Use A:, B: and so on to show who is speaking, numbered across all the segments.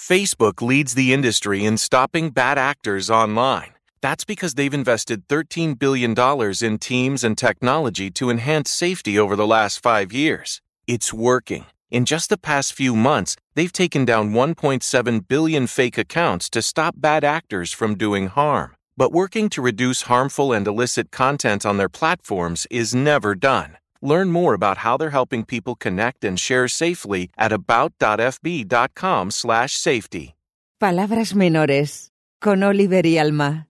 A: Facebook leads the industry in stopping bad actors online. That's because they've invested $13 billion in teams and technology to enhance safety over the last five years. It's working. In just the past few months, they've taken down 1.7 billion fake accounts to stop bad actors from doing harm. But working to reduce harmful and illicit content on their platforms is never done. Learn more about how they're helping people connect and share safely at about.fb.com/safety.
B: Palabras menores con Oliver y Alma.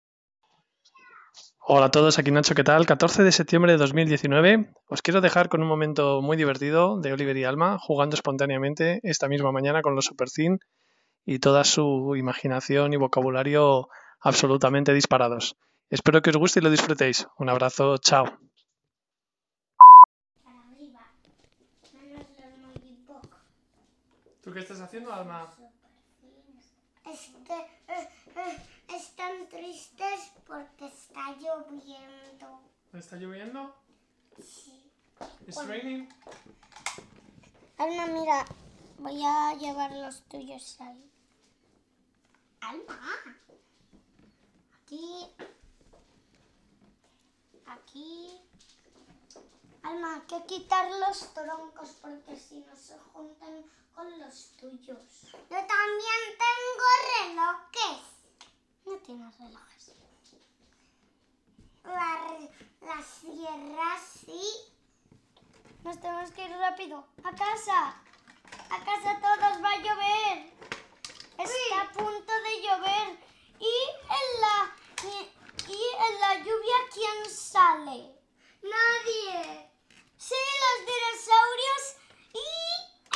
C: Hola a todos, aquí Nacho, ¿qué tal? 14 de septiembre de 2019. Os quiero dejar con un momento muy divertido de Oliver y Alma jugando espontáneamente esta misma mañana con los Supercin y toda su imaginación y vocabulario absolutamente disparados. Espero que os guste y lo disfrutéis. Un abrazo, chao. ¿Tú qué estás haciendo, Alma?
D: Este, eh, eh, están tristes porque está lloviendo.
C: ¿Está lloviendo?
D: Sí.
C: ¿It's raining?
D: Alma, mira, voy a llevar los tuyos ahí. Alma. Aquí. Aquí. Alma, hay que quitar los troncos porque si no se juntan los tuyos. Yo también tengo relojes. No tienes relojes. La- las sierras sí. Nos tenemos que ir rápido. A casa. A casa todos va a llover. Está a punto de llover. Y en la y, y en la lluvia quién sale? Nadie. Sí, los dinosaurios y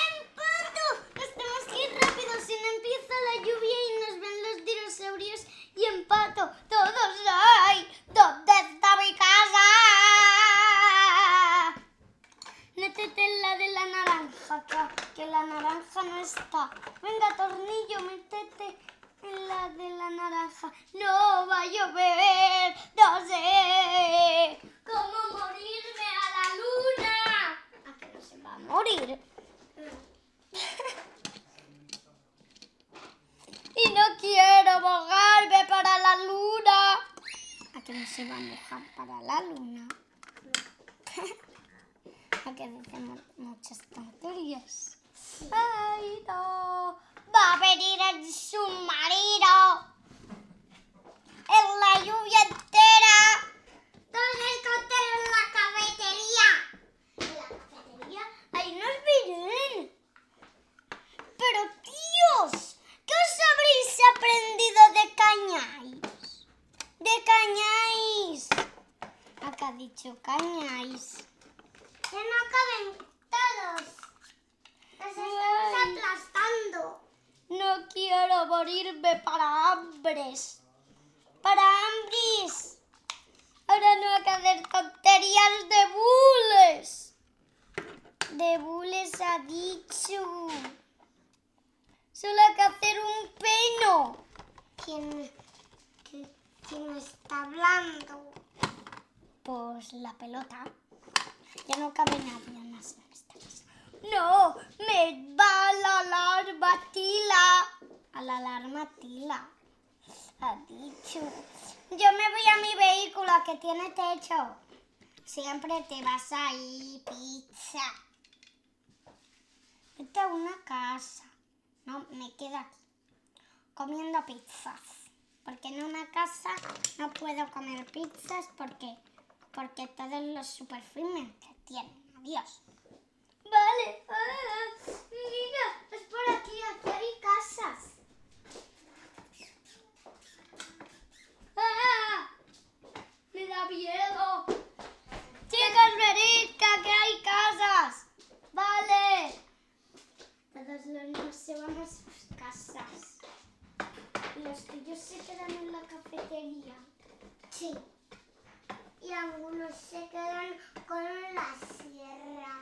D: en pato. Nos tenemos que ir rápido. Si no empieza la lluvia y nos ven los dinosaurios y en pato. Todos hay. ¿Dónde está mi casa? Métete en la de la naranja, que, que la naranja no está. Venga, tornillo, métete en la de la naranja. No va a llover, no sé cómo morirme a la luna. ¿A que no se va a morir? y no quiero mojarme para la luna. ¿A que no se va a mojar para la luna? Que dicen muchas tonterías. ¡Ay, no! ¡Va a venir el submarino! ¡En la lluvia entera! ¡Todos esconderos en la cafetería! ¿En la cafetería? ¡Ahí nos vienen! ¡Pero tíos! ¿Qué os habréis aprendido de Cañáis? ¡De Cañáis! Acá ha dicho Cañáis. Todos. Los estamos aplastando. No quiero morirme para hambres. Para hambres. Ahora no hay que hacer tonterías de bules. De bules ha dicho. Solo hay que hacer un peno. ¿Quién, quién está hablando? Pues la pelota. Ya no cabe nadie más en esta casa. No, me va la alarma tila. A la alarma tila. Ha dicho. Yo me voy a mi vehículo que tiene techo. Siempre te vas ahí, pizza. Vete a una casa. No, me quedo aquí. Comiendo pizzas. Porque en una casa no puedo comer pizzas porque, porque todos los superfree me entretienen. Adiós. Vale. Ah, mira, es por aquí. Aquí hay casas. Ah, me da miedo. Chicas, venid, que aquí hay casas. Vale. Todos los niños se van a sus casas. Los tuyos se quedan en la cafetería. Sí. Y algunos se quedan con la sierra.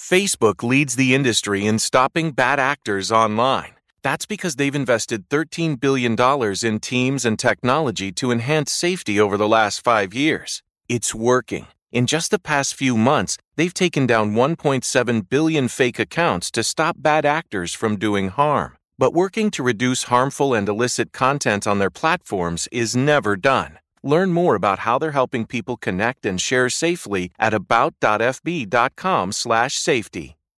A: Facebook leads the industry in stopping bad actors online. That's because they've invested $13 billion in teams and technology to enhance safety over the last five years. It's working. In just the past few months, they've taken down 1.7 billion fake accounts to stop bad actors from doing harm. But working to reduce harmful and illicit content on their platforms is never done. Learn more about how they're helping people connect and share safely at about.fb.com/safety.